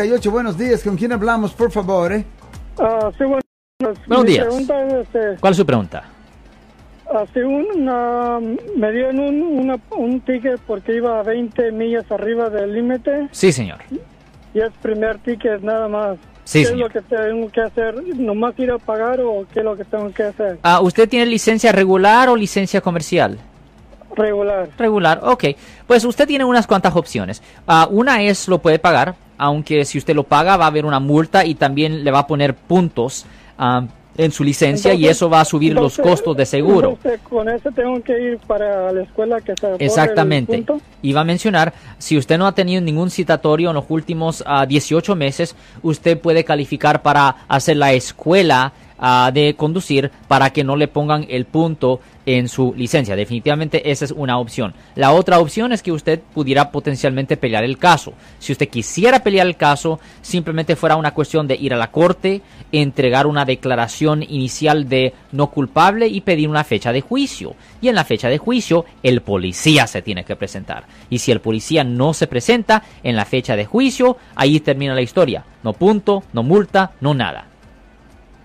38, buenos días. ¿Con quién hablamos, por favor? Eh? Ah, sí, buenos, Buenos Mi días. es, este, ¿Cuál es su pregunta? hace una, me dieron un, una- un ticket porque iba a 20 millas arriba del límite Sí, señor. y es primer ticket nada más. Sí, ¿Qué señor. es lo que tengo que hacer? ¿Nomás ir a pagar o qué es lo que tengo que hacer? Ah, ¿Usted tiene licencia regular o licencia comercial? Regular. Regular, ok. Pues usted tiene unas cuantas opciones. Ah, una es lo puede pagar, aunque si usted lo paga va a haber una multa y también le va a poner puntos ah, en su licencia y eso va a subir entonces- los costos de seguro. entonces, con eso tengo que ir para la escuela que se Exactamente. Iba a mencionar, si usted no ha tenido ningún citatorio en los últimos ah, 18 meses, usted puede calificar para hacer la escuela de conducir para que no le pongan el punto en su licencia. Definitivamente esa es una opción. La otra opción es que usted pudiera potencialmente pelear el caso. Si usted quisiera pelear el caso, simplemente fuera una cuestión de ir a la corte, entregar una declaración inicial de no culpable y pedir una fecha de juicio. Y en la fecha de juicio, el policía se tiene que presentar. Y si el policía no se presenta en la fecha de juicio, ahí termina la historia. No punto, no multa, no nada.